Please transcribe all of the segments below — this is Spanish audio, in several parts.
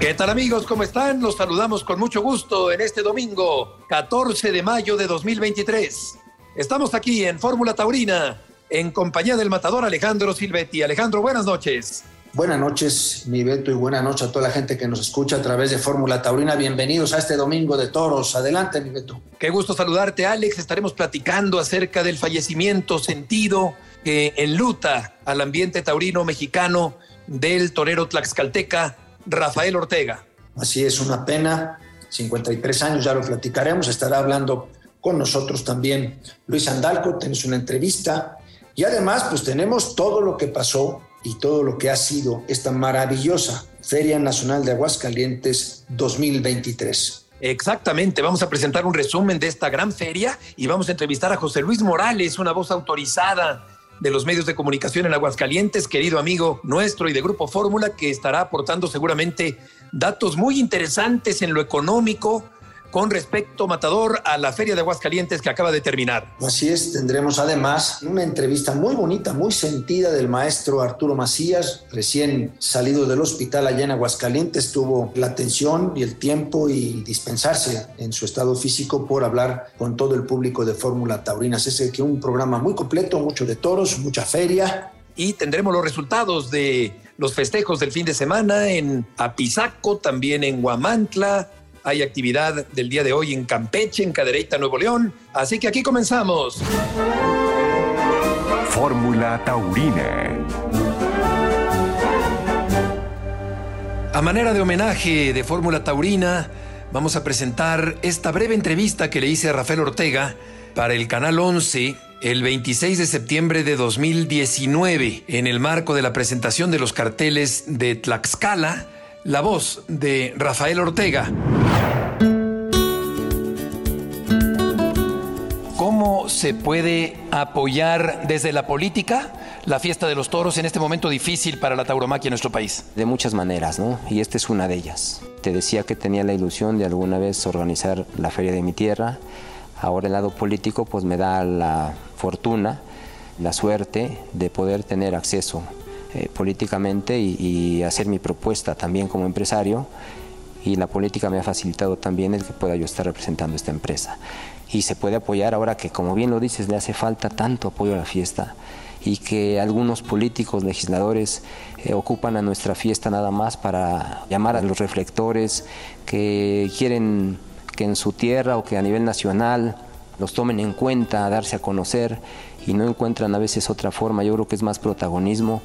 ¿Qué tal amigos? ¿Cómo están? Los saludamos con mucho gusto en este domingo, 14 de mayo de 2023. Estamos aquí en Fórmula Taurina, en compañía del matador Alejandro Silvetti. Alejandro, buenas noches. Buenas noches, mi Beto, y buenas noches a toda la gente que nos escucha a través de Fórmula Taurina. Bienvenidos a este domingo de toros. Adelante, mi Beto. Qué gusto saludarte, Alex. Estaremos platicando acerca del fallecimiento sentido que enluta al ambiente taurino mexicano del torero tlaxcalteca Rafael Ortega. Así es, una pena. 53 años, ya lo platicaremos. Estará hablando con nosotros también Luis Andalco. Tenemos una entrevista. Y además, pues tenemos todo lo que pasó y todo lo que ha sido esta maravillosa Feria Nacional de Aguascalientes 2023. Exactamente, vamos a presentar un resumen de esta gran feria y vamos a entrevistar a José Luis Morales, una voz autorizada de los medios de comunicación en Aguascalientes, querido amigo nuestro y de Grupo Fórmula, que estará aportando seguramente datos muy interesantes en lo económico, con respecto, Matador, a la Feria de Aguascalientes que acaba de terminar. Así es, tendremos además una entrevista muy bonita, muy sentida del maestro Arturo Macías, recién salido del hospital allá en Aguascalientes, tuvo la atención y el tiempo y dispensarse en su estado físico por hablar con todo el público de Fórmula Taurina. Es que un programa muy completo, mucho de toros, mucha feria. Y tendremos los resultados de los festejos del fin de semana en Apizaco, también en Huamantla, hay actividad del día de hoy en Campeche, en Cadereyta, Nuevo León. Así que aquí comenzamos. Fórmula Taurina. A manera de homenaje de Fórmula Taurina, vamos a presentar esta breve entrevista que le hice a Rafael Ortega para el Canal 11 el 26 de septiembre de 2019 en el marco de la presentación de los carteles de Tlaxcala la voz de Rafael Ortega. ¿Cómo se puede apoyar desde la política la fiesta de los toros en este momento difícil para la tauromaquia en nuestro país? De muchas maneras, ¿no? Y esta es una de ellas. Te decía que tenía la ilusión de alguna vez organizar la feria de mi tierra. Ahora el lado político pues me da la fortuna, la suerte de poder tener acceso eh, políticamente y, hacer mi propuesta también como empresario y la política me ha facilitado también el que pueda yo estar representando esta empresa. Y se puede apoyar ahora que, como bien lo dices, le hace falta tanto apoyo a la fiesta y que algunos políticos, legisladores eh, ocupan a nuestra fiesta nada más para llamar a los reflectores que quieren que en su tierra o que a nivel nacional los tomen en cuenta, darse a conocer y no encuentran a veces otra forma. Yo creo que es más protagonismo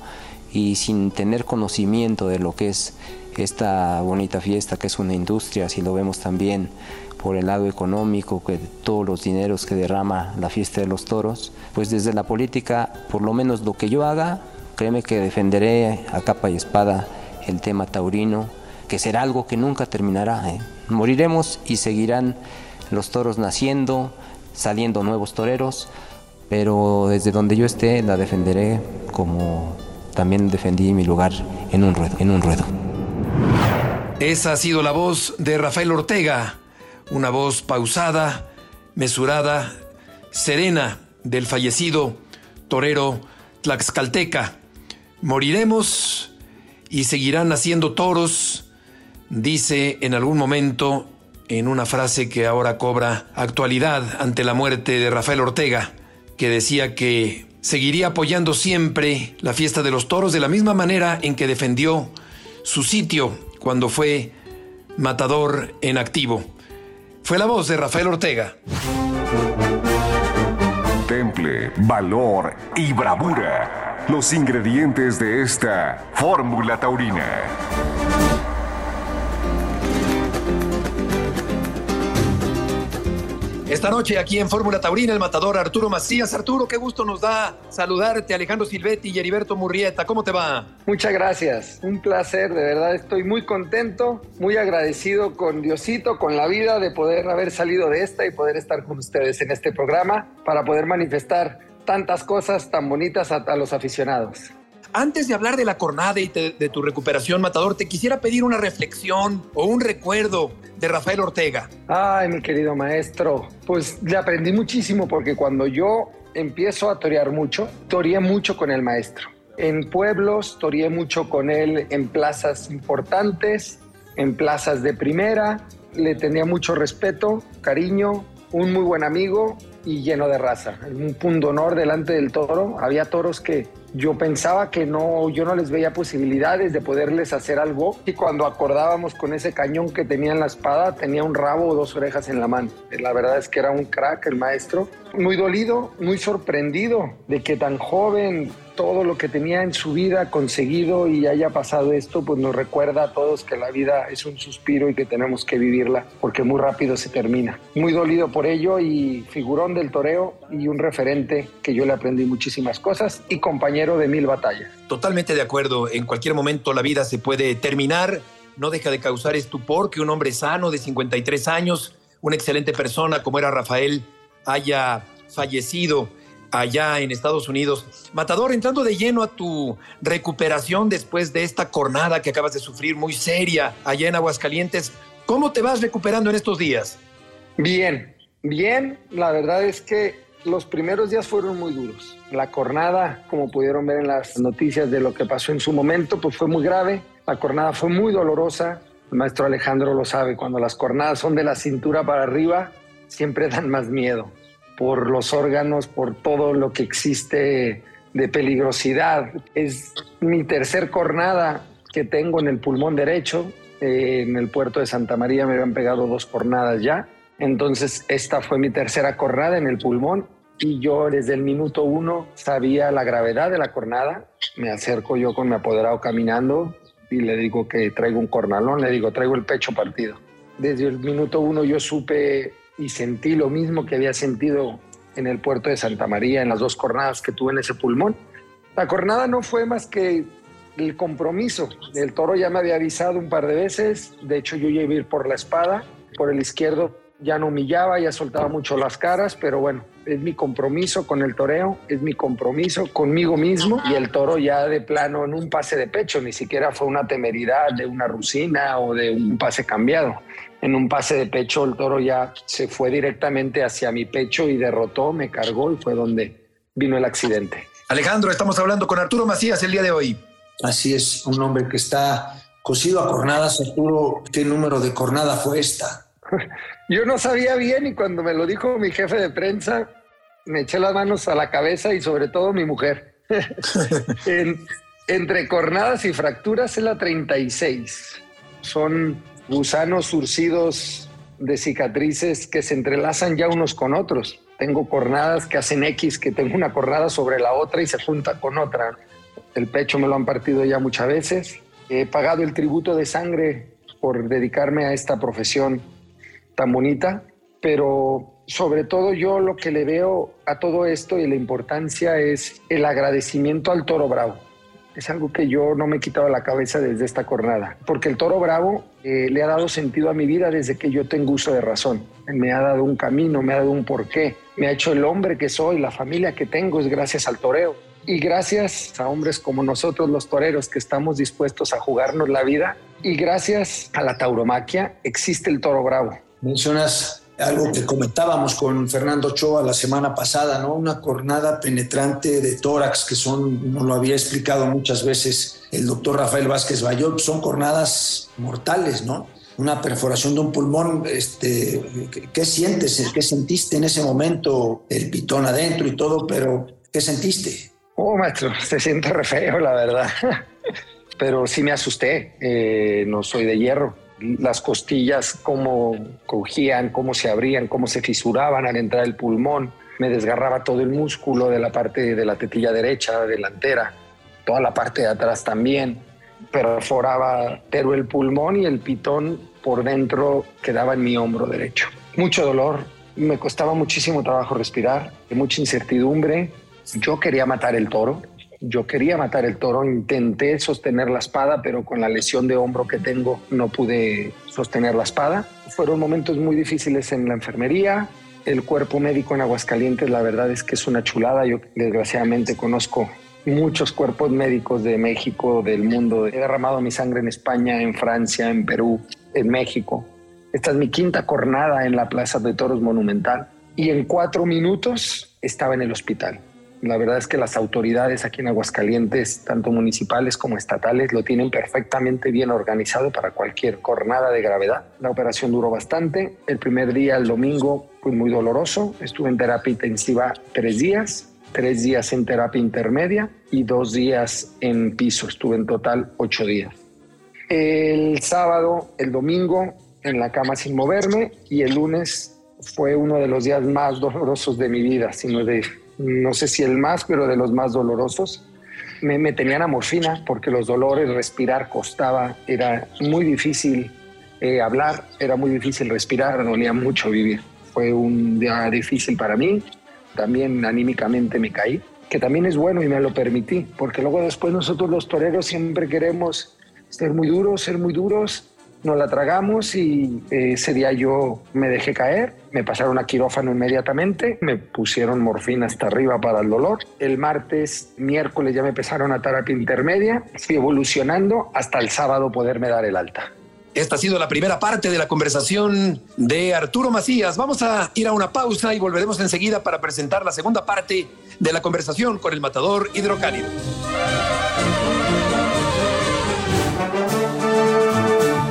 y sin tener conocimiento de lo que es esta bonita fiesta, que es una industria, si lo vemos también por el lado económico, que todos los dineros que derrama la fiesta de los toros, pues desde la política, por lo menos lo que yo haga, créeme que defenderé a capa y espada el tema taurino, que será algo que nunca terminará. ¿eh? Moriremos y seguirán los toros naciendo, saliendo nuevos toreros, pero desde donde yo esté la defenderé como también defendí mi lugar en un ruedo. En un ruedo. Esa ha sido la voz de Rafael Ortega, una voz pausada, mesurada, serena del fallecido torero Tlaxcalteca. Moriremos y seguirán naciendo toros, dice en algún momento en una frase que ahora cobra actualidad ante la muerte de Rafael Ortega, que decía que seguiría apoyando siempre la fiesta de los toros de la misma manera en que defendió su sitio cuando fue matador en activo. Fue la voz de Rafael Ortega. Temple, valor y bravura. Los ingredientes de esta fórmula taurina. Esta noche aquí en Fórmula Taurina, el matador Arturo Macías. Arturo, qué gusto nos da saludarte, Alejandro Silvetti y Heriberto Murrieta. ¿Cómo te va? Muchas gracias, un placer, de verdad estoy muy contento, muy agradecido con Diosito, con la vida de poder haber salido de esta y poder estar con ustedes en este programa para poder manifestar tantas cosas tan bonitas a, a los aficionados. Antes de hablar de la cornada y de tu recuperación, Matador, te quisiera pedir una reflexión o un recuerdo de Rafael Ortega. Ay, mi querido maestro, pues le aprendí muchísimo porque cuando yo empiezo a torear mucho, toreé mucho con el maestro. En pueblos, toreé mucho con él en plazas importantes, en plazas de primera, le tenía mucho respeto, cariño, un muy buen amigo y lleno de raza. Un punto honor delante del toro. Había toros que yo pensaba que no, yo no les veía posibilidades de poderles hacer algo. Y cuando acordábamos con ese cañón que tenía en la espada, tenía un rabo o dos orejas en la mano. La verdad es que era un crack el maestro. Muy dolido, muy sorprendido de que tan joven todo lo que tenía en su vida conseguido y haya pasado esto, pues nos recuerda a todos que la vida es un suspiro y que tenemos que vivirla porque muy rápido se termina. Muy dolido por ello y figurón del toreo y un referente que yo le aprendí muchísimas cosas y compañero de mil batallas. Totalmente de acuerdo, en cualquier momento la vida se puede terminar, no deja de causar estupor que un hombre sano de 53 años, una excelente persona como era Rafael, haya fallecido allá en Estados Unidos. Matador, entrando de lleno a tu recuperación después de esta cornada que acabas de sufrir muy seria allá en Aguascalientes, ¿cómo te vas recuperando en estos días? Bien, bien, la verdad es que los primeros días fueron muy duros. La cornada, como pudieron ver en las noticias de lo que pasó en su momento, pues fue muy grave. La cornada fue muy dolorosa. El maestro Alejandro lo sabe, cuando las cornadas son de la cintura para arriba, siempre dan más miedo por los órganos, por todo lo que existe de peligrosidad. Es mi tercer cornada que tengo en el pulmón derecho. Eh, en el puerto de Santa María me habían pegado dos cornadas ya. Entonces esta fue mi tercera cornada en el pulmón y yo desde el minuto uno sabía la gravedad de la cornada. Me acerco yo con mi apoderado caminando y le digo que traigo un cornalón, le digo traigo el pecho partido. Desde el minuto uno yo supe y sentí lo mismo que había sentido en el puerto de Santa María, en las dos cornadas que tuve en ese pulmón. La cornada no fue más que el compromiso. El toro ya me había avisado un par de veces, de hecho yo iba a ir por la espada, por el izquierdo ya no humillaba, ya soltaba mucho las caras, pero bueno, es mi compromiso con el toreo, es mi compromiso conmigo mismo y el toro ya de plano en un pase de pecho, ni siquiera fue una temeridad de una rusina o de un pase cambiado en un pase de pecho el toro ya se fue directamente hacia mi pecho y derrotó, me cargó y fue donde vino el accidente. Alejandro, estamos hablando con Arturo Macías el día de hoy. Así es, un hombre que está cosido a cornadas. Arturo, ¿qué número de cornada fue esta? Yo no sabía bien y cuando me lo dijo mi jefe de prensa, me eché las manos a la cabeza y sobre todo mi mujer. entre cornadas y fracturas es la 36. Son gusanos surcidos de cicatrices que se entrelazan ya unos con otros. Tengo cornadas que hacen X, que tengo una cornada sobre la otra y se junta con otra. El pecho me lo han partido ya muchas veces. He pagado el tributo de sangre por dedicarme a esta profesión tan bonita, pero sobre todo yo lo que le veo a todo esto y la importancia es el agradecimiento al toro bravo es algo que yo no me he quitado la cabeza desde esta jornada, porque el toro bravo eh, le ha dado sentido a mi vida desde que yo tengo uso de razón. Me ha dado un camino, me ha dado un porqué, me ha hecho el hombre que soy, la familia que tengo es gracias al toreo. Y gracias a hombres como nosotros los toreros que estamos dispuestos a jugarnos la vida y gracias a la tauromaquia existe el toro bravo. Mencionas algo que comentábamos con Fernando Ochoa la semana pasada, ¿no? Una cornada penetrante de tórax, que son, nos lo había explicado muchas veces el doctor Rafael Vázquez Bayot, son cornadas mortales, ¿no? Una perforación de un pulmón, este, ¿qué sientes? ¿Qué sentiste en ese momento? El pitón adentro y todo, pero ¿qué sentiste? Oh, maestro, se siente re feo, la verdad. pero sí me asusté, eh, no soy de hierro las costillas, cómo cogían, cómo se abrían, cómo se fisuraban al entrar el pulmón. Me desgarraba todo el músculo de la parte de la tetilla derecha, delantera, toda la parte de atrás también. Perforaba pero el pulmón y el pitón por dentro quedaba en mi hombro derecho. Mucho dolor, Me costaba muchísimo trabajo respirar, mucha incertidumbre. Yo quería matar el toro, yo quería matar el toro, intenté sostener la espada, pero con la lesión de hombro que tengo no pude sostener la espada. Fueron momentos muy difíciles en la enfermería. El cuerpo médico en Aguascalientes, la verdad es que es una chulada. Yo desgraciadamente conozco muchos cuerpos médicos de México, del mundo. He derramado mi sangre en España, en Francia, en Perú, en México. Esta es mi quinta cornada en la Plaza de Toros Monumental y en cuatro minutos estaba en el hospital. La verdad es que las autoridades aquí en Aguascalientes, tanto municipales como estatales, lo tienen perfectamente bien organizado para cualquier jornada de gravedad. La operación duró bastante. El primer día, el domingo, fue muy doloroso. Estuve en terapia intensiva tres días, tres días en terapia intermedia y dos días en piso. Estuve en total ocho días. El sábado, el domingo, en la cama sin moverme y el lunes fue uno de los días más dolorosos de mi vida, sino de no sé si el más, pero de los más dolorosos. Me, me tenían a morfina porque los dolores, respirar costaba, era muy difícil eh, hablar, era muy difícil respirar, dolía mucho vivir. Fue un día difícil para mí, también anímicamente me caí, que también es bueno y me lo permití, porque luego después nosotros los toreros siempre queremos ser muy duros, ser muy duros, nos la tragamos y eh, ese día yo me dejé caer, me pasaron a quirófano inmediatamente, me pusieron morfina hasta arriba para el dolor. El martes, miércoles ya me empezaron a terapia intermedia, fui evolucionando hasta el sábado poderme dar el alta. Esta ha sido la primera parte de la conversación de Arturo Macías. Vamos a ir a una pausa y volveremos enseguida para presentar la segunda parte de la conversación con el matador hidrocálido.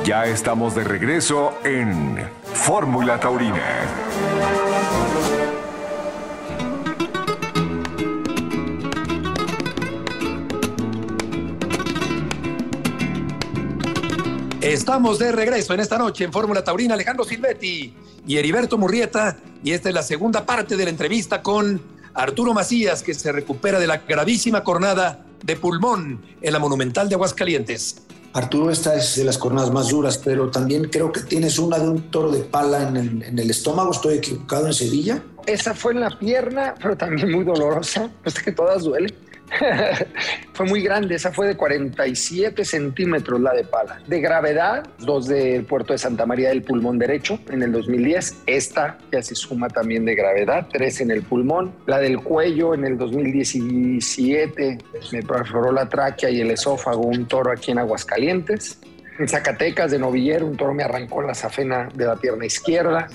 Ya estamos de regreso en Fórmula Taurina. Estamos de regreso en esta noche en Fórmula Taurina Alejandro Silvetti y Heriberto Murrieta y esta es la segunda parte de la entrevista con Arturo Macías que se recupera de la gravísima cornada de pulmón en la Monumental de Aguascalientes. Arturo, esta es de las cornadas más duras, pero también creo que tienes una de un toro de pala en el, en el estómago. ¿Estoy equivocado en Sevilla? Esa fue en la pierna, pero también muy dolorosa. Es que todas duelen. fue muy grande, esa fue de 47 centímetros la de pala. De gravedad, dos del puerto de Santa María del pulmón derecho en el 2010. Esta ya se suma también de gravedad, tres en el pulmón. La del cuello en el 2017 me perforó la tráquea y el esófago, un toro aquí en Aguascalientes. En Zacatecas de novillero, un toro me arrancó la safena de la pierna izquierda.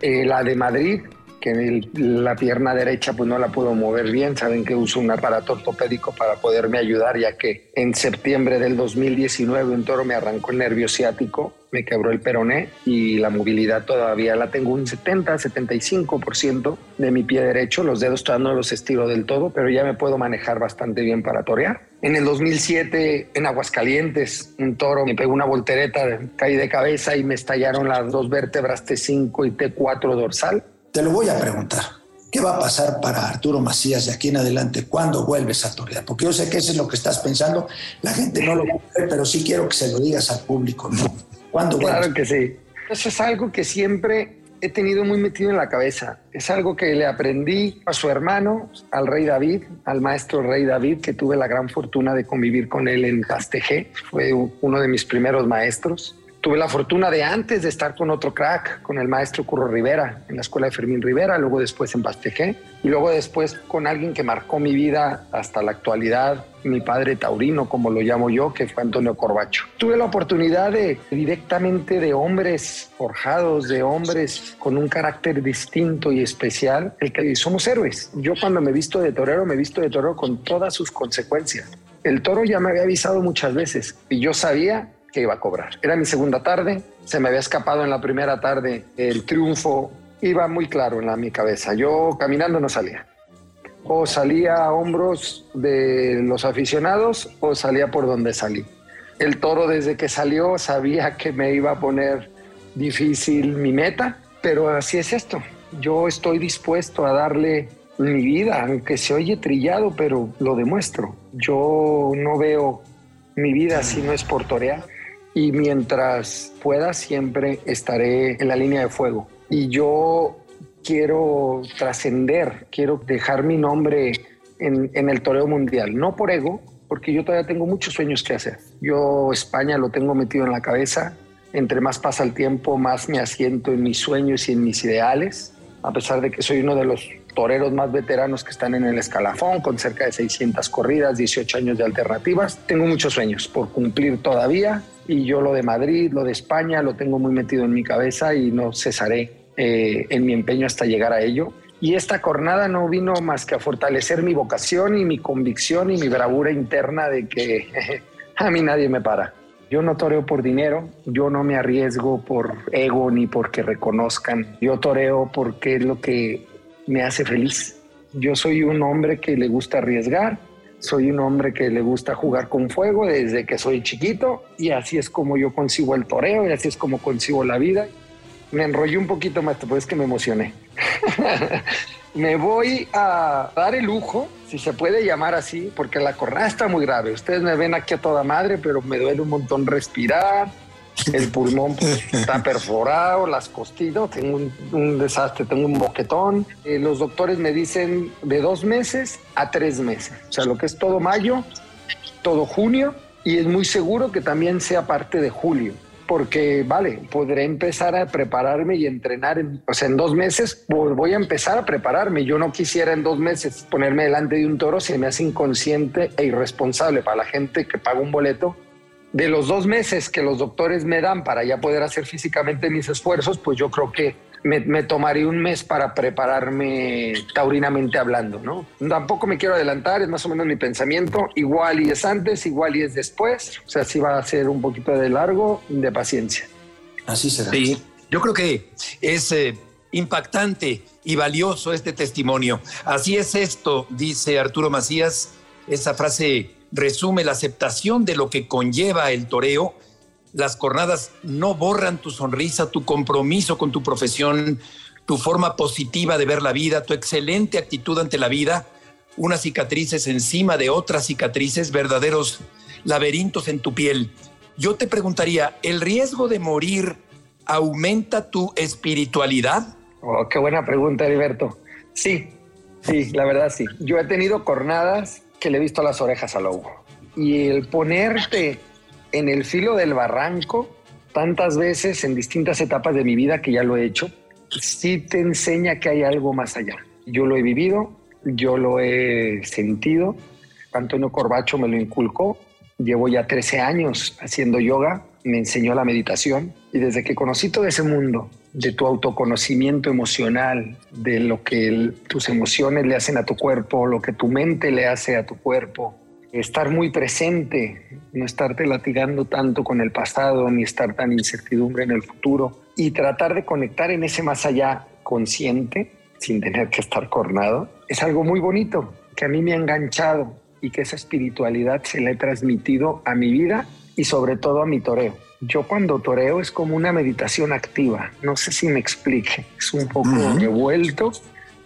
Eh, la de Madrid, que la pierna derecha pues no la puedo mover bien. Saben que uso un aparato ortopédico para poderme ayudar, ya que en septiembre del 2019 un toro me arrancó el nervio ciático, me quebró el peroné y la movilidad todavía la tengo un 70, 75% de mi pie derecho. Los dedos todavía no los estiro del todo, pero ya me puedo manejar bastante bien para torear. En el 2007, en Aguascalientes, un toro me pegó una voltereta, caí de cabeza y me estallaron las dos vértebras T5 y T4 dorsal te lo voy a preguntar. ¿Qué va a pasar para Arturo Macías de aquí en adelante? ¿Cuándo vuelves a torear? Porque yo sé que eso es lo que estás pensando. La gente no lo puede pero sí quiero que se lo digas al público. ¿no? ¿Cuándo vuelves? Claro que sí. Eso es algo que siempre he tenido muy metido en la cabeza. Es algo que le aprendí a su hermano, al rey David, al maestro rey David, que tuve la gran fortuna de convivir con él en Pastejé. Fue uno de mis primeros maestros. Tuve la fortuna de antes de estar con otro crack, con el maestro Curro Rivera, en la escuela de Fermín Rivera, luego después en Bastejé, y luego después con alguien que marcó mi vida hasta la actualidad, mi padre taurino, como lo llamo yo, que fue Antonio Corbacho. Tuve la oportunidad de directamente de hombres forjados, de hombres con un carácter distinto y especial, el que somos héroes. Yo cuando me visto de torero, me visto de torero con todas sus consecuencias. El toro ya me había avisado muchas veces y yo sabía que iba a cobrar. Era mi segunda tarde, se me había escapado en la primera tarde el triunfo, iba muy claro en la, mi cabeza. Yo caminando no salía. O salía a hombros de los aficionados o salía por donde salí. El toro desde que salió sabía que me iba a poner difícil mi meta, pero así es esto. Yo estoy dispuesto a darle mi vida, aunque se oye trillado, pero lo demuestro. Yo no veo mi vida si no es por torear y mientras pueda siempre estaré en la línea de fuego. Y yo quiero trascender, quiero dejar mi nombre en, en el toreo mundial, no por ego, porque yo todavía tengo muchos sueños que hacer. Yo España lo tengo metido en la cabeza, entre más pasa el tiempo, más me asiento en mis sueños y en mis ideales, a pesar de que soy uno de los toreros más veteranos que están en el escalafón, con cerca de 600 corridas, 18 años de alternativas. Tengo muchos sueños por cumplir todavía y yo lo de Madrid, lo de España, lo tengo muy metido en mi cabeza y no cesaré eh, en mi empeño hasta llegar a ello. Y esta jornada no vino más que a fortalecer mi vocación y mi convicción y mi bravura interna de que a mí nadie me para. Yo no toreo por dinero, yo no me arriesgo por ego ni porque reconozcan. Yo toreo porque es lo que me hace feliz. Yo soy un hombre que le gusta arriesgar, soy un hombre que le gusta jugar con fuego desde que soy chiquito y así es como yo consigo el toreo y así es como consigo la vida. Me enrollé un poquito más, pues es que me emocioné. me voy a dar el lujo, si se puede llamar así, porque la cornada está muy grave. Ustedes me ven aquí a toda madre, pero me duele un montón respirar el pulmón pues, está perforado, las costillas, tengo un, desastre, tengo un boquetón. Eh, los doctores me dicen de dos meses a tres meses, o sea, lo que es todo mayo, todo junio, y es muy seguro que también sea parte de julio. Porque, vale, podré empezar a prepararme y entrenar. En, o sea, en dos meses voy a empezar a prepararme. Yo no quisiera en dos meses ponerme delante de un toro si me hace inconsciente e irresponsable para la gente que paga un boleto de los dos meses que los doctores me dan para ya poder hacer físicamente mis esfuerzos, pues yo creo que me, me, tomaría un mes para prepararme taurinamente hablando, ¿no? Tampoco me quiero adelantar, es más o menos mi pensamiento. Igual y es antes, igual y es después. O sea, sí va a ser un poquito de largo, de paciencia. Así será. Sí, yo creo que es eh, impactante y valioso este testimonio. Así es esto, dice Arturo Macías, esa frase resume la aceptación de lo que conlleva el toreo. Las cornadas no borran tu sonrisa, tu compromiso con tu profesión, tu forma positiva de ver la vida, tu excelente actitud ante la vida, unas cicatrices encima de otras cicatrices, verdaderos laberintos en tu piel. Yo te preguntaría, ¿el riesgo de morir aumenta tu espiritualidad? Oh, qué buena pregunta, Heriberto. Sí, sí, la verdad sí. Yo he tenido cornadas que le he visto las orejas al lobo. Y el ponerte en el filo del barranco tantas veces en distintas etapas de mi vida que ya lo he hecho, sí te enseña que hay algo más allá. Yo lo he vivido, yo lo he sentido. Antonio Corbacho me lo inculcó. Llevo ya 13 años haciendo yoga, me enseñó la meditación y desde que conocí todo ese mundo de tu autoconocimiento emocional, de lo que tus emociones le hacen a tu cuerpo, lo que tu mente le hace a tu cuerpo. Estar muy presente, no estarte latigando tanto con el pasado, ni estar tan incertidumbre en el futuro, y tratar de conectar en ese más allá consciente, sin tener que estar cornado, es algo muy bonito, que a mí me ha enganchado y que esa espiritualidad se la he transmitido a mi vida y sobre todo a mi toreo yo cuando toreo es como una meditación activa. No sé si me explique. Es un poco revuelto,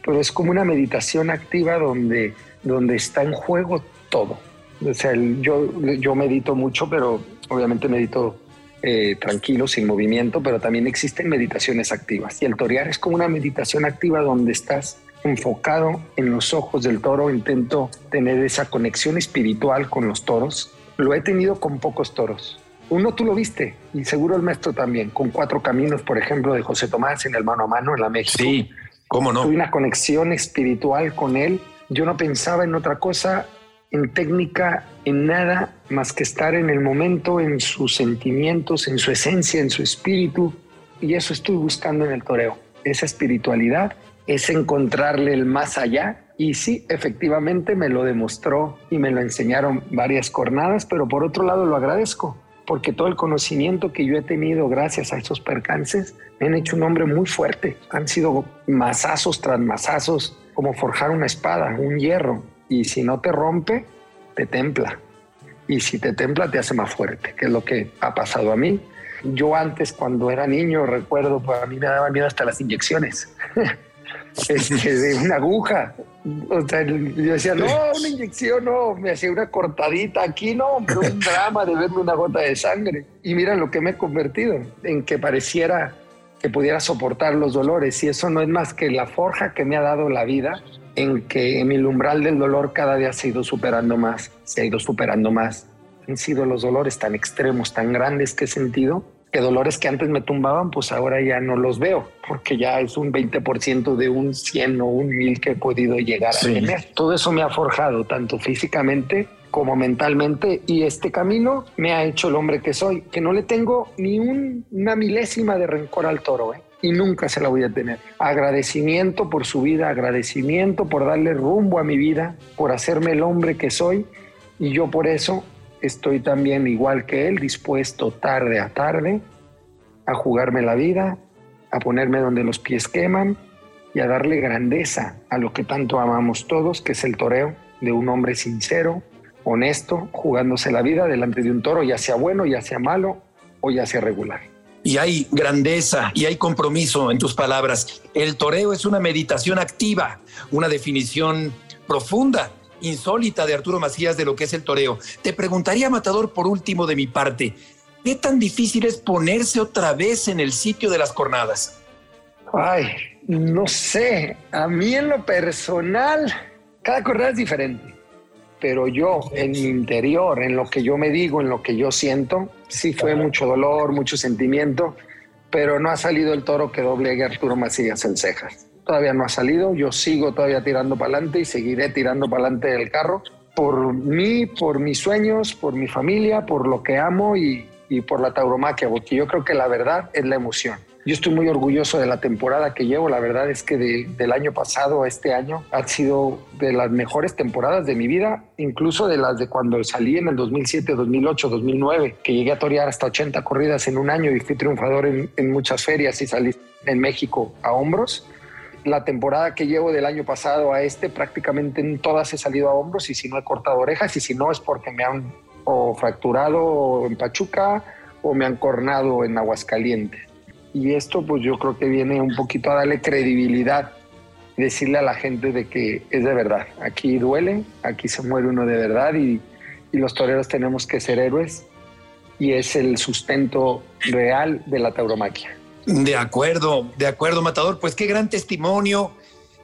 pero es como una meditación activa donde, donde está en juego todo. O sea, yo, yo medito mucho, pero obviamente medito eh, tranquilo, sin movimiento, pero también existen meditaciones activas. Y el torear es como una meditación activa donde estás enfocado en los ojos del toro. Intento tener esa conexión espiritual con los toros. Lo he tenido con pocos toros uno tú lo viste y seguro el maestro también, con Cuatro Caminos, por ejemplo, de José Tomás en el mano a mano en la México. Sí, cómo no. Tuve una conexión espiritual con él. Yo no pensaba en otra cosa, en técnica, en nada más que estar en el momento, en sus sentimientos, en su esencia, en su espíritu. Y eso estoy buscando en el toreo, esa espiritualidad, es encontrarle el más allá. Y sí, efectivamente me lo demostró y me lo enseñaron varias cornadas, pero por otro lado lo agradezco porque todo el conocimiento que yo he tenido gracias a esos percances me han hecho un hombre muy fuerte. Han sido mazazos tras mazazos, como forjar una espada, un hierro. Y si no te rompe, te templa. Y si te templa, te hace más fuerte, que es lo que ha pasado a mí. Yo antes, cuando era niño, recuerdo, pues a mí me daba miedo hasta las inyecciones. este, de una aguja. O sea, yo decía, no, una inyección, no, me hacía una cortadita aquí, no, pero un drama de verme una gota de sangre. Y mira lo que me he convertido, en que pareciera que pudiera soportar los dolores y eso no es más que la forja que me ha dado la vida en que en el umbral del dolor cada día se ha ido superando más, se ha ido superando más. Han sido los dolores tan extremos, tan grandes que he sentido, que dolores que antes me tumbaban, pues ahora ya no los veo, porque ya es un 20% de un 100 o un 1000 que he podido llegar a tener. Todo eso me ha forjado, tanto físicamente como mentalmente, y este camino me ha hecho el hombre que soy, que no le tengo ni una milésima de rencor al toro, ¿eh? y nunca se la voy a tener. Agradecimiento por su vida, agradecimiento por darle rumbo a mi vida, por hacerme el hombre que soy, y yo por eso estoy también igual que él, dispuesto tarde a tarde a jugarme la vida, a ponerme donde los pies queman y a darle grandeza a lo que tanto amamos todos, que es el toreo de un hombre sincero, honesto, jugándose la vida delante de un toro, ya sea bueno, ya sea malo o ya sea regular. Y hay grandeza y hay compromiso en tus palabras. El toreo es una meditación activa, una definición profunda insólita de Arturo Macías de lo que es el toreo. Te preguntaría, Matador, por último de mi parte, ¿qué tan difícil es ponerse otra vez en el sitio de las cornadas? Ay, no sé. A mí en lo personal, cada cornada es diferente. Pero yo, en mi interior, en lo que yo me digo, en lo que yo siento, sí fue mucho dolor, mucho sentimiento, pero no ha salido el toro que doblegue a Arturo Macías en cejas todavía no ha salido, yo sigo todavía tirando para adelante y seguiré tirando para adelante del carro por mí, por mis sueños, por mi familia, por lo que amo y, por la tauromaquia, porque yo creo que la verdad es la emoción. Yo estoy muy orgulloso de la temporada que llevo. La verdad es que del año pasado a este año ha sido de las mejores temporadas de mi vida, incluso de las de cuando salí en el 2007, 2008, 2009, que llegué a torear hasta 80 corridas en un año y fui triunfador en, en muchas ferias y salí en México a hombros la temporada que llevo del año pasado a este, prácticamente en todas he salido a hombros y si no he cortado orejas y si no es porque me han o fracturado en Pachuca o me han cornado en Aguascalientes. Y esto pues yo creo que viene un poquito a darle credibilidad, decirle a la gente de que es de verdad. Aquí duele, aquí se muere uno de verdad y, y los toreros tenemos que ser héroes y es el sustento real de la tauromaquia. De acuerdo, de acuerdo, Matador. Pues qué gran testimonio,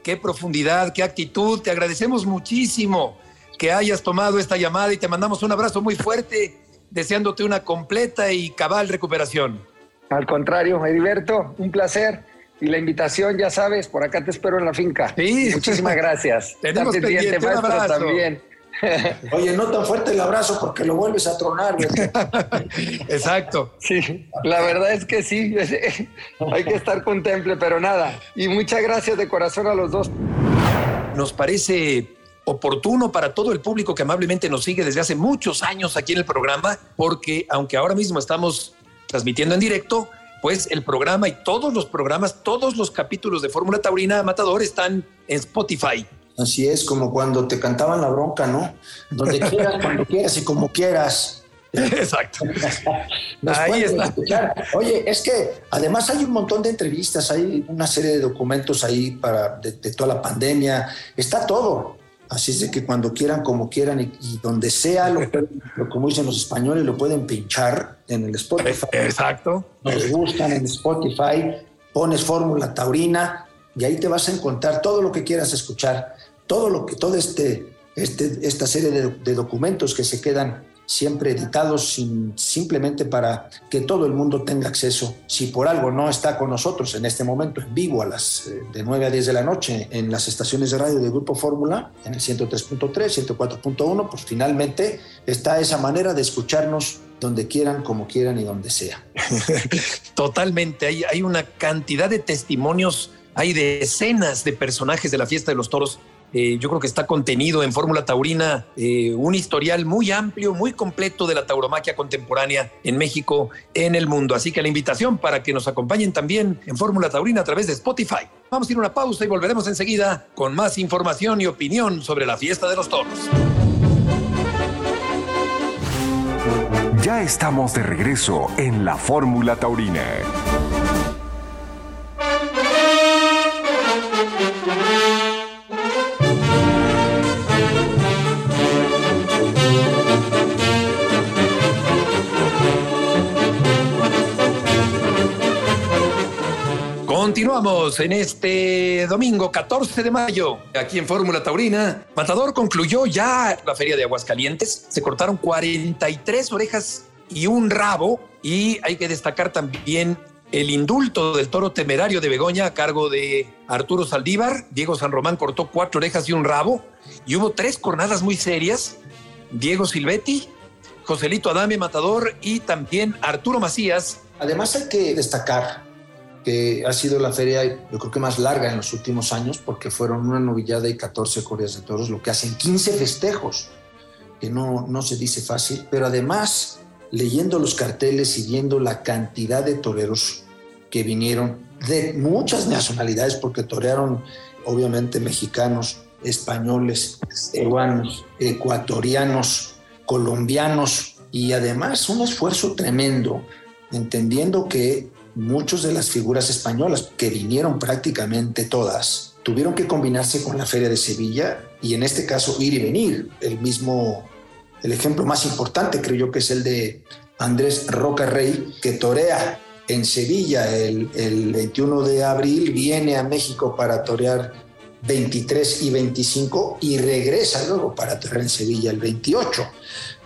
qué profundidad, qué actitud. Te agradecemos muchísimo que hayas tomado esta llamada y te mandamos un abrazo muy fuerte, deseándote una completa y cabal recuperación. Al contrario, Heriberto, un placer. Y la invitación, ya sabes, por acá te espero en la finca. Sí. Muchísimas gracias. Tenemos pendiente, un abrazo. también. Oye, no tan fuerte el abrazo porque lo vuelves a tronar. Exacto. Sí, la verdad es que sí. Hay que estar contemple, pero nada. Y muchas gracias de corazón a los dos. Nos parece oportuno para todo el público que amablemente nos sigue desde hace muchos años aquí en el programa, porque aunque ahora mismo estamos transmitiendo en directo, pues el programa y todos los programas, todos los capítulos de Fórmula Taurina Matador están en Spotify. Así es, como cuando te cantaban la bronca, ¿no? Donde quieras, cuando quieras y como quieras. Exacto. Ahí está. Oye, es que además hay un montón de entrevistas, hay una serie de documentos ahí para de, toda la pandemia, está todo. Así es de que cuando quieran, como quieran y, donde sea, lo, como dicen los españoles, lo pueden pinchar en el Spotify. Exacto. Nos gustan en Spotify, pones Fórmula Taurina y ahí te vas a encontrar todo lo que quieras escuchar todo lo que, todo este, este esta serie de, documentos que se quedan siempre editados simplemente para que todo el mundo tenga acceso. Si por algo no está con nosotros en este momento en vivo a las eh, de 9 a 10 de la noche en las estaciones de radio de Grupo Fórmula, en el 103.3, 104.1, pues finalmente está esa manera de escucharnos donde quieran, como quieran y donde sea. Totalmente, hay, hay una cantidad de testimonios, hay decenas de personajes de la fiesta de los toros eh, yo creo que está contenido en Fórmula Taurina eh, un historial muy amplio, muy completo de la tauromaquia contemporánea en México, en el mundo. Así que la invitación para que nos acompañen también en Fórmula Taurina a través de Spotify. Vamos a ir a una pausa y volveremos enseguida con más información y opinión sobre la fiesta de los toros. Ya estamos de regreso en la Fórmula Taurina. Continuamos en este domingo 14 de mayo, aquí en Fórmula Taurina. Matador concluyó ya la feria de Aguascalientes. Se cortaron 43 orejas y un rabo. Y hay que destacar también el indulto del toro temerario de Begoña a cargo de Arturo Saldívar. Diego San Román cortó cuatro orejas y un rabo. Y hubo tres cornadas muy serias. Diego Silvetti, Joselito Adame Matador y también Arturo Macías. Además hay que destacar que ha sido la feria, yo creo que más larga en los últimos años, porque fueron una novillada y 14 corridas de toros, lo que hacen 15 festejos, que no, no se dice fácil, pero además leyendo los carteles y viendo la cantidad de toreros que vinieron de muchas nacionalidades, porque torearon obviamente mexicanos, españoles, peruanos, ecuatorianos, colombianos y además un esfuerzo tremendo, entendiendo que muchas de las figuras españolas, que vinieron prácticamente todas, tuvieron que combinarse con la Feria de Sevilla y en este caso ir y venir. El mismo el ejemplo más importante creo yo que es el de Andrés Roca Rey, que torea en Sevilla el, 21 de abril, viene a México para torear 23 y 25 y regresa luego para torear en Sevilla el 28.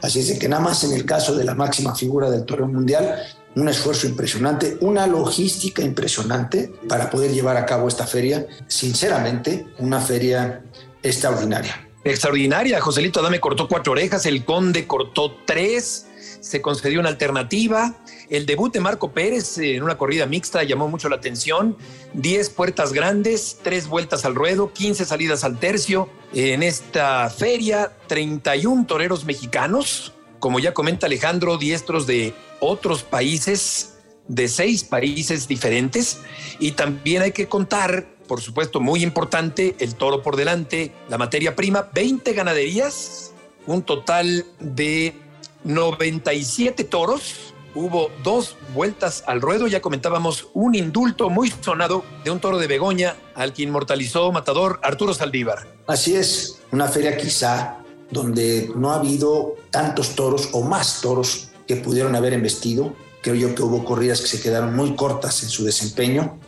Así es que nada más en el caso de la máxima figura del toreo mundial, un esfuerzo impresionante, una logística impresionante para poder llevar a cabo esta feria. Sinceramente, una feria extraordinaria extraordinaria. Joselito Adame cortó cuatro orejas, el Conde cortó tres, se concedió una alternativa. El debut de Marco Pérez en una corrida mixta llamó mucho la atención. Diez puertas grandes, tres vueltas al ruedo, quince salidas al tercio. En esta feria, 31 toreros mexicanos, como ya comenta Alejandro, diestros de otros países, de seis países diferentes. Y también hay que contar por supuesto, muy importante, el toro por delante, la materia prima, 20 ganaderías, un total de 97 toros. Hubo dos vueltas al ruedo, ya comentábamos un indulto muy sonado de un toro de Begoña al que inmortalizó Matador Arturo Saldívar. Así es, una feria quizá donde no ha habido tantos toros o más toros que pudieron haber embestido. Creo yo que hubo corridas que se quedaron muy cortas en su desempeño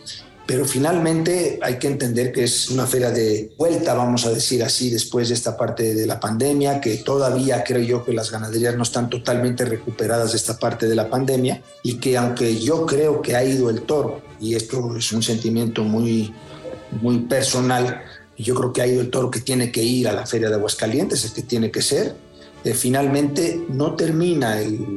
pero finalmente hay que entender que es una feria de vuelta, vamos a decir así, después de esta parte de la pandemia, que todavía creo yo que las ganaderías no están totalmente recuperadas de esta parte de la pandemia y que aunque yo creo que ha ido el toro, y esto es un sentimiento muy, muy personal, yo creo que ha ido el toro que tiene que ir a la feria de Aguascalientes, es que tiene que ser, eh, finalmente no termina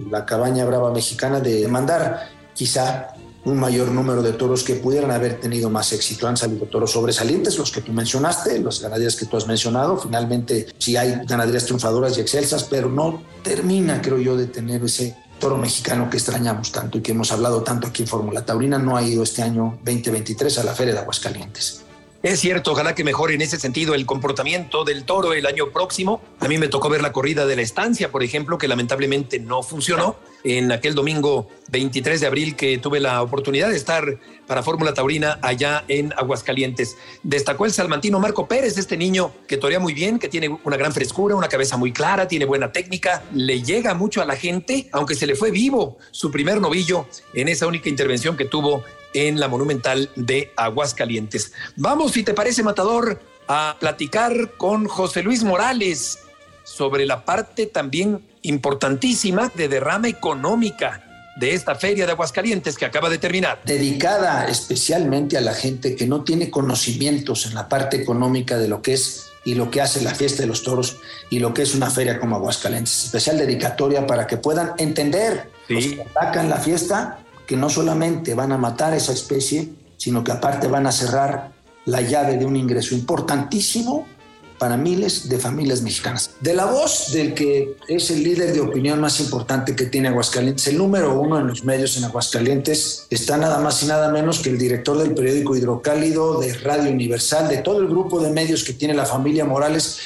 la cabaña brava mexicana de mandar quizá un mayor número de toros que pudieran haber tenido más éxito. Han salido toros sobresalientes, los que tú mencionaste, los ganaderías que tú has mencionado. Finalmente, sí hay ganaderías triunfadoras y excelsas, pero no termina, creo yo, de tener ese toro mexicano que extrañamos tanto y que hemos hablado tanto aquí en Fórmula Taurina. No ha ido este año 2023 a la Feria de Aguascalientes. Es cierto, ojalá que mejore en ese sentido el comportamiento del toro el año próximo. A mí me tocó ver la corrida de la estancia, por ejemplo, que lamentablemente no funcionó. En aquel domingo 23 de abril que tuve la oportunidad de estar para Fórmula Taurina allá en Aguascalientes. Destacó el salmantino Marco Pérez, este niño que torea muy bien, que tiene una gran frescura, una cabeza muy clara, tiene buena técnica, le llega mucho a la gente, aunque se le fue vivo su primer novillo en esa única intervención que tuvo en la Monumental de Aguascalientes. Vamos, si te parece, Matador, a platicar con José Luis Morales sobre la parte también importantísima de derrama económica de esta feria de Aguascalientes que acaba de terminar. Dedicada especialmente a la gente que no tiene conocimientos en la parte económica de lo que es y lo que hace la fiesta de los toros y lo que es una feria como Aguascalientes. Especial dedicatoria para que puedan entender los que atacan la fiesta que no solamente van a matar esa especie, sino que aparte van a cerrar la llave de un ingreso importantísimo para miles de familias mexicanas. De la voz del que es el líder de opinión más importante que tiene Aguascalientes, el número uno en los medios en Aguascalientes, está nada más y nada menos que el director del periódico Hidrocálido, de Radio Universal, de todo el grupo de medios que tiene la familia Morales.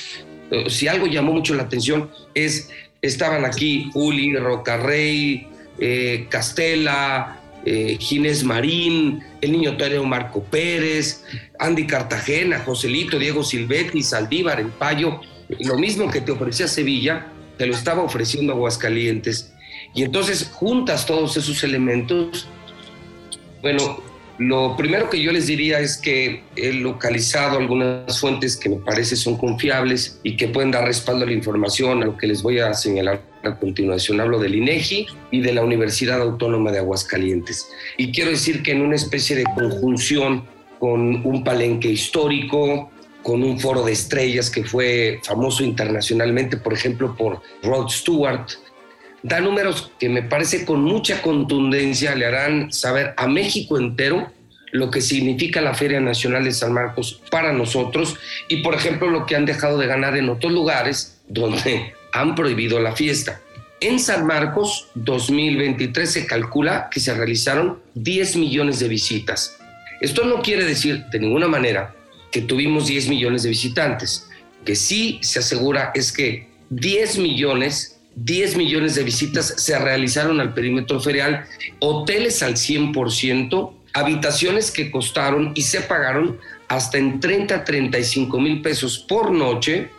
Eh, si algo llamó mucho la atención es, estaban aquí Uli, Rocarrey, eh, Castela, eh, Ginés Marín, el niño torero Marco Pérez, Andy Cartagena, Joselito, Diego Silvetti, Saldívar, El Payo, lo mismo que te ofrecía Sevilla, te lo estaba ofreciendo Aguascalientes. Y entonces juntas todos esos elementos, bueno, Lo primero que yo les diría es que he localizado algunas fuentes que me parece son confiables y que pueden dar respaldo a la información, a lo que les voy a señalar a continuación. Hablo del INEGI y de la Universidad Autónoma de Aguascalientes. Y quiero decir que en una especie de conjunción con un palenque histórico, con un foro de estrellas que fue famoso internacionalmente, por ejemplo, por Rod Stewart, da números que me parece con mucha contundencia le harán saber a México entero lo que significa la Feria Nacional de San Marcos para nosotros y, por ejemplo, lo que han dejado de ganar en otros lugares donde han prohibido la fiesta. En San Marcos 2023 se calcula que se realizaron 10 millones de visitas. Esto no quiere decir de ninguna manera que tuvimos 10 millones de visitantes. Que sí se asegura es que 10 millones 10 millones de visitas se realizaron al perímetro ferial, hoteles al 100%, habitaciones que costaron y se pagaron hasta en 30, 35 mil pesos por noche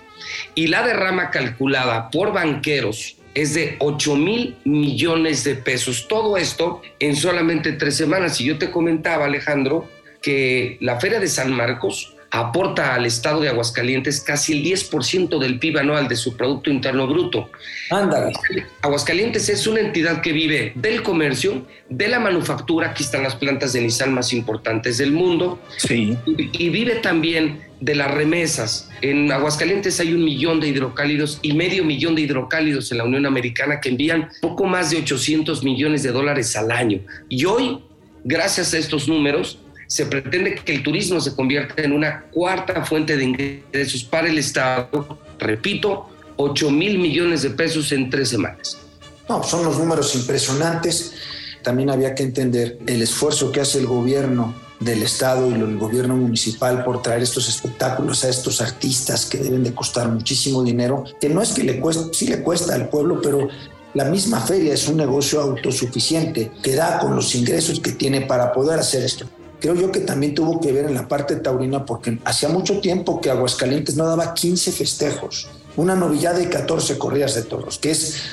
y la derrama calculada por banqueros es de 8 mil millones de pesos. Todo esto en solamente tres semanas. Y yo te comentaba, Alejandro, que la Feria de San Marcos aporta al Estado de Aguascalientes casi el 10% del PIB anual de su Producto Interno Bruto. Ándale. Aguascalientes es una entidad que vive del comercio, de la manufactura, aquí están las plantas de Nissan más importantes del mundo, Sí. y, y vive también de las remesas. En Aguascalientes hay un millón de hidrocálidos y medio millón de hidrocálidos en la Unión Americana que envían poco más de 800 millones de dólares al año. Y hoy, gracias a estos números, se pretende que el turismo se convierta en una cuarta fuente de ingresos para el Estado. Repito, 8 mil millones de pesos en tres semanas. No, son los números impresionantes. También había que entender el esfuerzo que hace el gobierno del estado y el gobierno municipal por traer estos espectáculos a estos artistas que deben de costar muchísimo dinero, que no es que le cueste, sí le cuesta al pueblo, pero la misma feria es un negocio autosuficiente que da con los ingresos que tiene para poder hacer esto. Creo yo que también tuvo que ver en la parte taurina porque hacía mucho tiempo que Aguascalientes no daba 15 festejos, una novillada y 14 corridas de toros, que es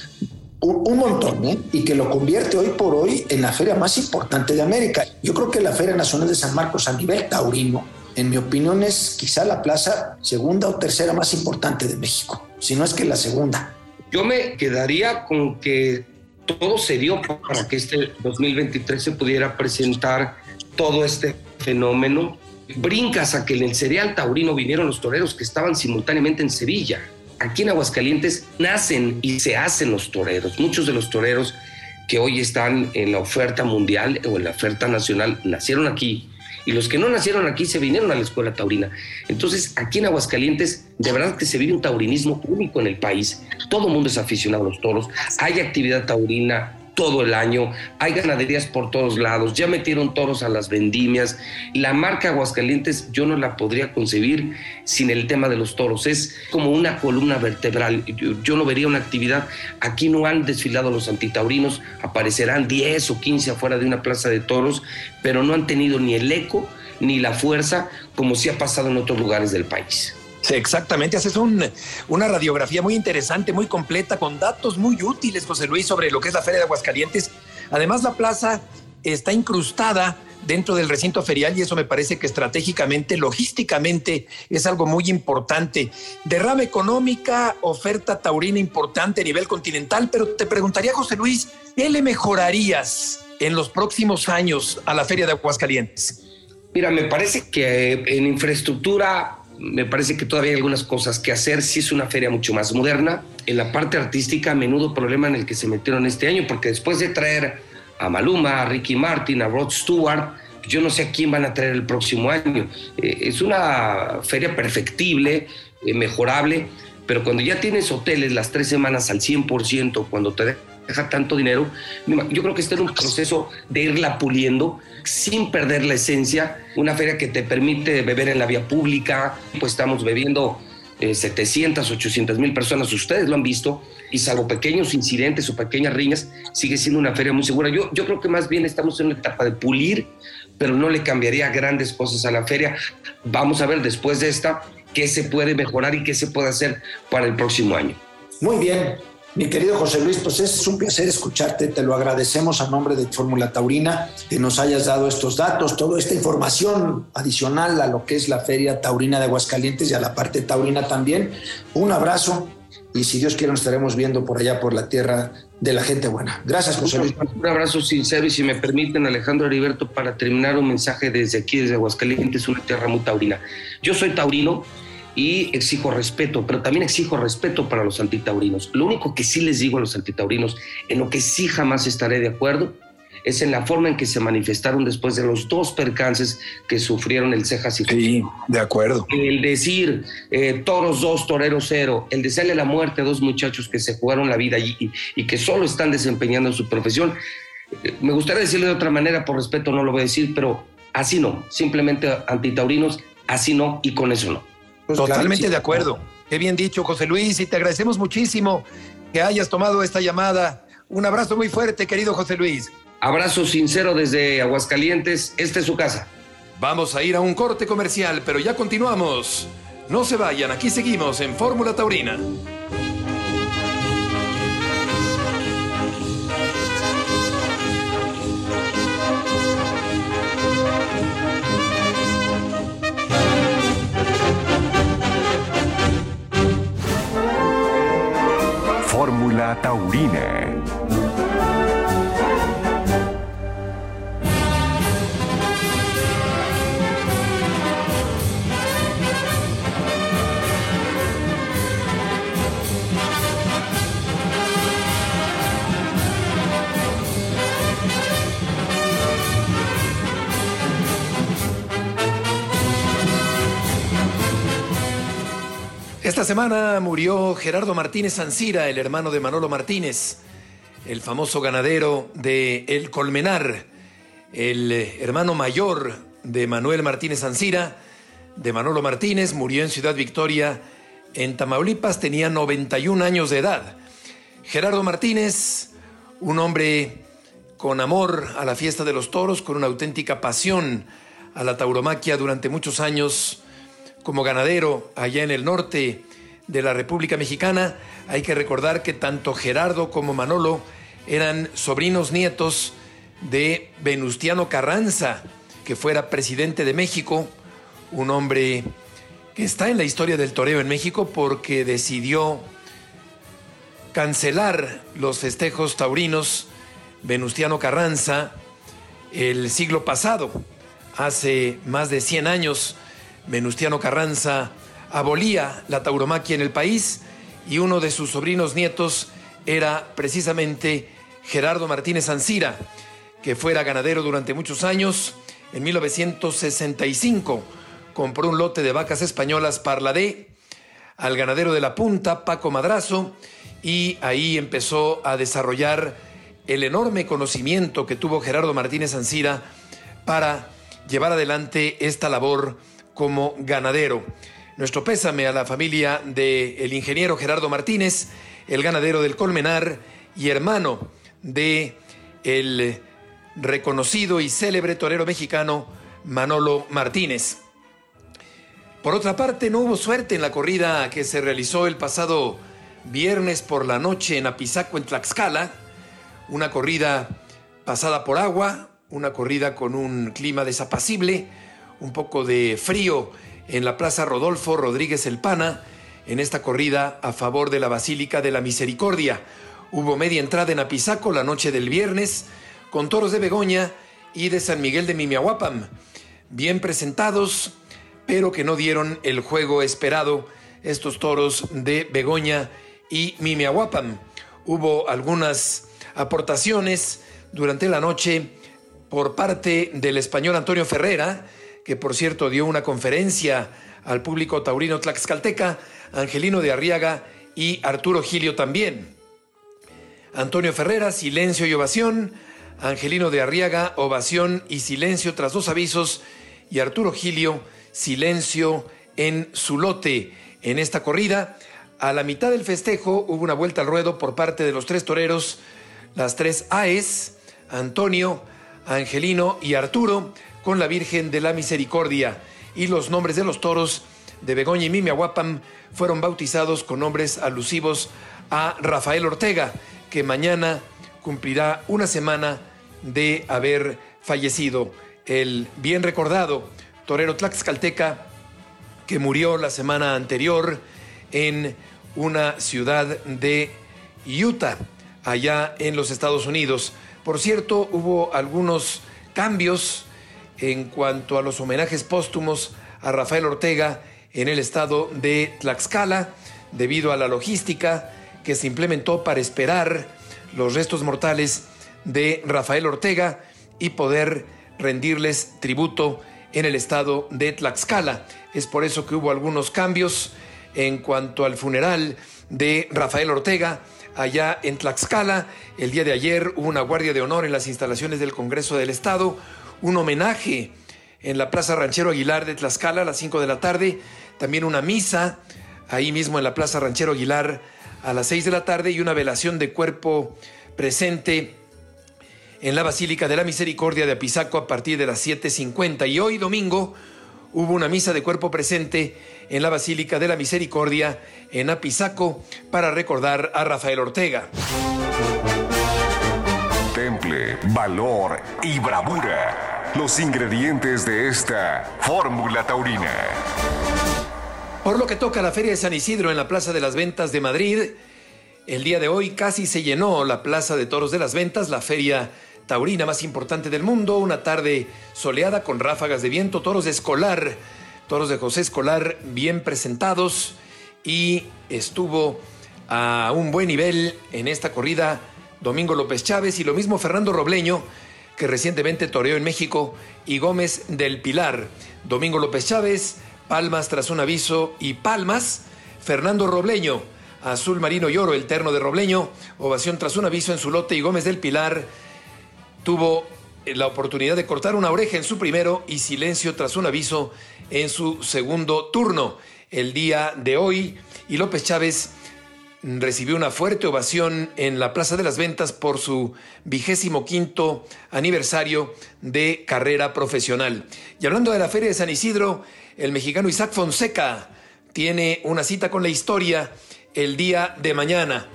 un, un montón, ¿eh? y que lo convierte hoy por hoy en la feria más importante de América. Yo creo que la Feria Nacional de San Marcos a nivel taurino, en mi opinión, es quizá la plaza segunda o tercera más importante de México, si no es que la segunda. Yo me quedaría con que todo se dio para que este 2023 se pudiera presentar todo este fenómeno. Brincas a que en el cereal taurino vinieron los toreros que estaban simultáneamente en Sevilla. Aquí en Aguascalientes nacen y se hacen los toreros. Muchos de los toreros que hoy están en la oferta mundial o en la oferta nacional nacieron aquí y los que no nacieron aquí se vinieron a la escuela taurina. Entonces, aquí en Aguascalientes, de verdad que se vive un taurinismo único en el país. Todo el mundo es aficionado a los toros. Hay actividad taurina todo el año, hay ganaderías por todos lados, ya metieron toros a las vendimias. La marca Aguascalientes yo no la podría concebir sin el tema de los toros. Es como una columna vertebral. Yo, no vería una actividad. Aquí no han desfilado los antitaurinos, aparecerán 10 o 15 afuera de una plaza de toros, pero no han tenido ni el eco ni la fuerza como sí ha pasado en otros lugares del país. Sí, exactamente, haces un, una radiografía muy interesante, muy completa, con datos muy útiles, José Luis, sobre lo que es la Feria de Aguascalientes. Además, la plaza está incrustada dentro del recinto ferial y eso me parece que estratégicamente, logísticamente, es algo muy importante. Derrama económica, oferta taurina importante a nivel continental, pero te preguntaría, José Luis, ¿qué le mejorarías en los próximos años a la Feria de Aguascalientes? Mira, me parece que en infraestructura me parece que todavía hay algunas cosas que hacer. Sí es una feria mucho más moderna. En la parte artística, a menudo problema en el que se metieron este año, porque después de traer a Maluma, a Ricky Martin, a Rod Stewart, yo no sé a quién van a traer el próximo año. Eh, es una feria perfectible, eh, mejorable, pero cuando ya tienes hoteles las tres semanas al 100%, cuando te deja tanto dinero, yo creo que está en un proceso de irla puliendo sin perder la esencia. Una feria que te permite beber en la vía pública, pues estamos bebiendo eh, 700, 800 mil personas, ustedes lo han visto, y salvo pequeños incidentes o pequeñas riñas, sigue siendo una feria muy segura. Yo, yo creo que más bien estamos en una etapa de pulir, pero no le cambiaría grandes cosas a la feria. Vamos a ver después de esta qué se puede mejorar y qué se puede hacer para el próximo año. Muy bien, Mi querido José Luis, pues es un placer escucharte, te lo agradecemos a nombre de Fórmula Taurina, que nos hayas dado estos datos, toda esta información adicional a lo que es la Feria Taurina de Aguascalientes y a la parte taurina también. Un abrazo y si Dios quiere nos estaremos viendo por allá por la tierra de la gente buena. Gracias, José Luis. Un abrazo sincero y si me permiten, Alejandro Heriberto, para terminar un mensaje desde aquí, desde Aguascalientes, una tierra muy taurina. Yo soy taurino, y exijo respeto, pero también exijo respeto para los antitaurinos. Lo único que sí les digo a los antitaurinos, en lo que sí jamás estaré de acuerdo, es en la forma en que se manifestaron después de los dos percances que sufrieron el Cejas y Sí, de acuerdo. El decir eh, toros dos, toreros cero, el desearle la muerte a dos muchachos que se jugaron la vida y, y que solo están desempeñando su profesión. Eh, me gustaría decirlo de otra manera, por respeto no lo voy a decir, pero así no, simplemente antitaurinos, así no y con eso no. Pues Totalmente de acuerdo. Qué bien dicho, José Luis, y te agradecemos muchísimo que hayas tomado esta llamada. Un abrazo muy fuerte, querido José Luis. Abrazo sincero desde Aguascalientes. Esta es su casa. Vamos a ir a un corte comercial, pero ya continuamos. No se vayan, aquí seguimos en Fórmula Taurina. Fórmula Taurina. Esta semana murió Gerardo Martínez Ancira, el hermano de Manolo Martínez, el famoso ganadero de El Colmenar, el hermano mayor de Manuel Martínez Ancira, de Manolo Martínez, murió en Ciudad Victoria, en Tamaulipas, tenía 91 años de edad. Gerardo Martínez, un hombre con amor a la fiesta de los toros, con una auténtica pasión a la tauromaquia durante muchos años, como ganadero allá en el norte de la República Mexicana. Hay que recordar que tanto Gerardo como Manolo eran sobrinos nietos de Venustiano Carranza, que fuera presidente de México, un hombre que está en la historia del toreo en México porque decidió cancelar los festejos taurinos Venustiano Carranza el siglo pasado, hace más de 100 años, Venustiano Carranza abolía la tauromaquia en el país y uno de sus sobrinos nietos era precisamente Gerardo Martínez Ancira, que fuera ganadero durante muchos años. En 1965 compró un lote de vacas españolas Parladé al ganadero de la Punta, Paco Madrazo, y ahí empezó a desarrollar el enorme conocimiento que tuvo Gerardo Martínez Ancira para llevar adelante esta labor como ganadero. Nuestro pésame a la familia del ingeniero Gerardo Martínez, el ganadero del Colmenar y hermano de el reconocido y célebre torero mexicano Manolo Martínez. Por otra parte, no hubo suerte en la corrida que se realizó el pasado viernes por la noche en Apizaco, en Tlaxcala. Una corrida pasada por agua, una corrida con un clima desapacible, un poco de frío en la Plaza Rodolfo Rodríguez El Pana en esta corrida a favor de la Basílica de la Misericordia. Hubo media entrada en Apizaco la noche del viernes con toros de Begoña y de San Miguel de Mimiahuapam, bien presentados, pero que no dieron el juego esperado estos toros de Begoña y Mimiahuapam. Hubo algunas aportaciones durante la noche por parte del español Antonio Ferrera, que por cierto dio una conferencia al público taurino tlaxcalteca, Angelino de Arriaga y Arturo Gilio también. Antonio Ferrera, silencio y ovación. Angelino de Arriaga, ovación y silencio tras dos avisos. Y Arturo Gilio, silencio en su lote. En esta corrida, a la mitad del festejo hubo una vuelta al ruedo por parte de los tres toreros, las tres AES, Antonio, Angelino y Arturo, con la Virgen de la Misericordia y los nombres de los toros de Begoña y Mimiahuapan fueron bautizados con nombres alusivos a Rafael Ortega, que mañana cumplirá una semana de haber fallecido. El bien recordado torero tlaxcalteca que murió la semana anterior en una ciudad de Utah, allá en los Estados Unidos. Por cierto, hubo algunos cambios en cuanto a los homenajes póstumos a Rafael Ortega en el estado de Tlaxcala, debido a la logística que se implementó para esperar los restos mortales de Rafael Ortega y poder rendirles tributo en el estado de Tlaxcala. Es por eso que hubo algunos cambios en cuanto al funeral de Rafael Ortega allá en Tlaxcala. El día de ayer hubo una guardia de honor en las instalaciones del Congreso del Estado, un homenaje en la Plaza Ranchero Aguilar de Tlaxcala a las 5 de la tarde, también una misa ahí mismo en la Plaza Ranchero Aguilar a las 6 de la tarde y una velación de cuerpo presente en la Basílica de la Misericordia de Apizaco a partir de las 7.50. Y hoy domingo hubo una misa de cuerpo presente en la Basílica de la Misericordia en Apizaco para recordar a Rafael Ortega. Temple, valor y bravura. Los ingredientes de esta fórmula taurina. Por lo que toca la Feria de San Isidro en la Plaza de las Ventas de Madrid, el día de hoy casi se llenó la Plaza de Toros de las Ventas, la feria taurina más importante del mundo, una tarde soleada con ráfagas de viento, toros de escolar, toros de José Escolar bien presentados y estuvo a un buen nivel en esta corrida Domingo López Chávez y lo mismo Fernando Robleño, que recientemente toreó en México, y Gómez del Pilar. Domingo López Chávez, Palmas tras un aviso y Palmas, Fernando Robleño, Azul Marino y Oro, el terno de Robleño, ovación tras un aviso en su lote y Gómez del Pilar tuvo la oportunidad de cortar una oreja en su primero y silencio tras un aviso en su segundo turno. El día de hoy, y López Chávez recibió una fuerte ovación en la Plaza de las Ventas por su vigésimo quinto aniversario de carrera profesional. Y hablando de la Feria de San Isidro, el mexicano Isaac Fonseca tiene una cita con la historia el día de mañana,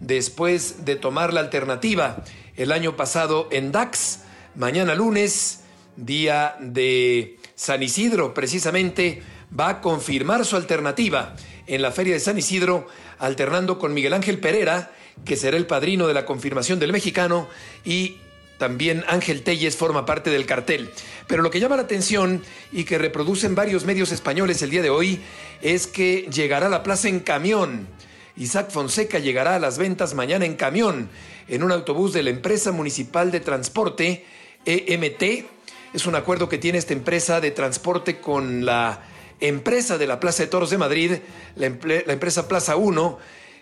después de tomar la alternativa el año pasado en DAX. Mañana lunes, día de San Isidro, precisamente, va a confirmar su alternativa en la Feria de San Isidro, alternando con Miguel Ángel Pereira, que será el padrino de la confirmación del mexicano, y también Ángel Telles forma parte del cartel. Pero lo que llama la atención y que reproducen varios medios españoles el día de hoy es que llegará a la plaza en camión. Isaac Fonseca llegará a las ventas mañana en camión en un autobús de la empresa municipal de transporte EMT. Es un acuerdo que tiene esta empresa de transporte con la empresa de la Plaza de Toros de Madrid, la, empresa Plaza 1,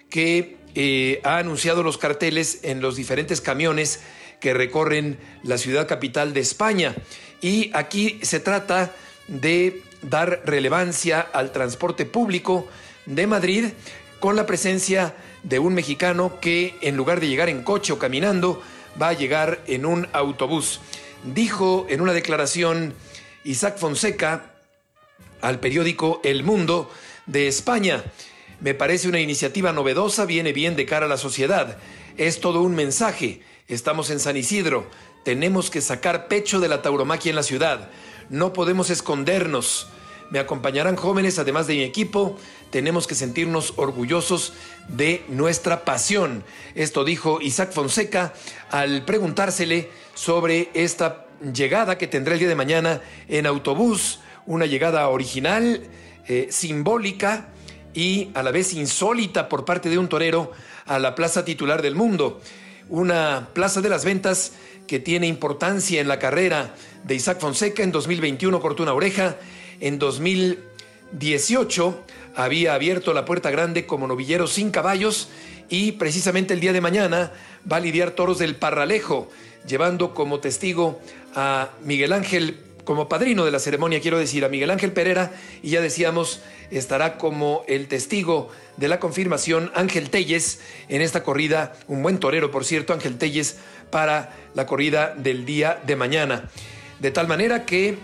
que eh, ha anunciado los carteles en los diferentes camiones que recorren la ciudad capital de España. Y aquí se trata de dar relevancia al transporte público de Madrid con la presencia de un mexicano que en lugar de llegar en coche o caminando, va a llegar en un autobús. Dijo en una declaración Isaac Fonseca al periódico El Mundo de España, me parece una iniciativa novedosa, viene bien de cara a la sociedad. Es todo un mensaje. Estamos en San Isidro. Tenemos que sacar pecho de la tauromaquia en la ciudad. No podemos escondernos. Me acompañarán jóvenes, además de mi equipo. Tenemos que sentirnos orgullosos de nuestra pasión. Esto dijo Isaac Fonseca al preguntársele sobre esta llegada que tendrá el día de mañana en autobús, una llegada original, eh, simbólica y a la vez insólita por parte de un torero a la plaza titular del mundo. Una plaza de las ventas que tiene importancia en la carrera de Isaac Fonseca. En 2021 cortó una oreja en 2018 había abierto la puerta grande como novillero sin caballos y precisamente el día de mañana va a lidiar toros del Parralejo, llevando como testigo a Miguel Ángel, como padrino de la ceremonia, quiero decir, a Miguel Ángel Pereira, y ya decíamos, estará como el testigo de la confirmación Ángel Telles en esta corrida, un buen torero, por cierto, Ángel Telles, para la corrida del día de mañana. De tal manera que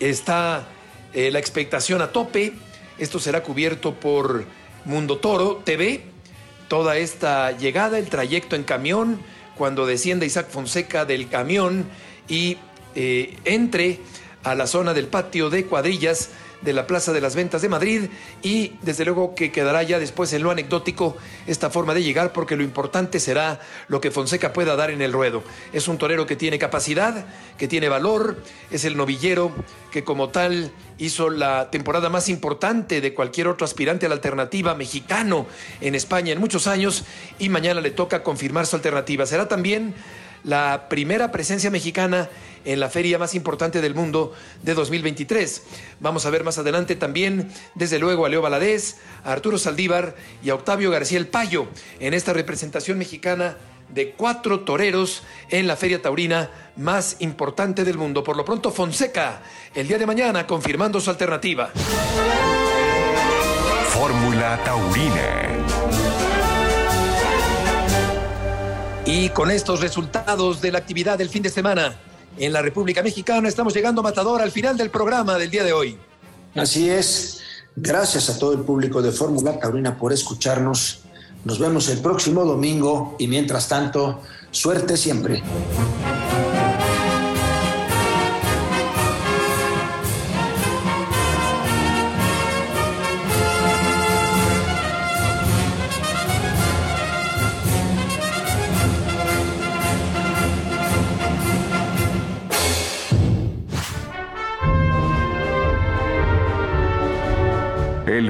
está eh, la expectación a tope Esto será cubierto por Mundo Toro TV. Toda esta llegada, el trayecto en camión, cuando descienda Isaac Fonseca del camión y eh, entre a la zona del patio de cuadrillas de la Plaza de las Ventas de Madrid y desde luego que quedará ya después en lo anecdótico esta forma de llegar porque lo importante será lo que Fonseca pueda dar en el ruedo. Es un torero que tiene capacidad, que tiene valor, es el novillero que como tal hizo la temporada más importante de cualquier otro aspirante a la alternativa mexicano en España en muchos años y mañana le toca confirmar su alternativa. Será también la primera presencia mexicana en la feria más importante del mundo de 2023. Vamos a ver más adelante también, desde luego, a Leo Valadez, a Arturo Saldívar y a Octavio García El Payo en esta representación mexicana de cuatro toreros en la feria taurina más importante del mundo. Por lo pronto, Fonseca, el día de mañana, confirmando su alternativa. Fórmula Taurina. Y con estos resultados de la actividad del fin de semana en la República Mexicana, estamos llegando, Matador, al final del programa del día de hoy. Así es. Gracias a todo el público de Fórmula Taurina por escucharnos. Nos vemos el próximo domingo y mientras tanto, suerte siempre.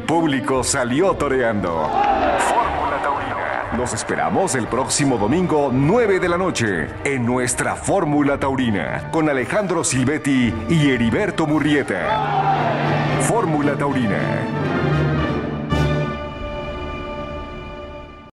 Público salió toreando. Fórmula Taurina. Nos esperamos el próximo domingo, 9 de la noche, en nuestra Fórmula Taurina, con Alejandro Silvetti y Heriberto Murrieta. Fórmula Taurina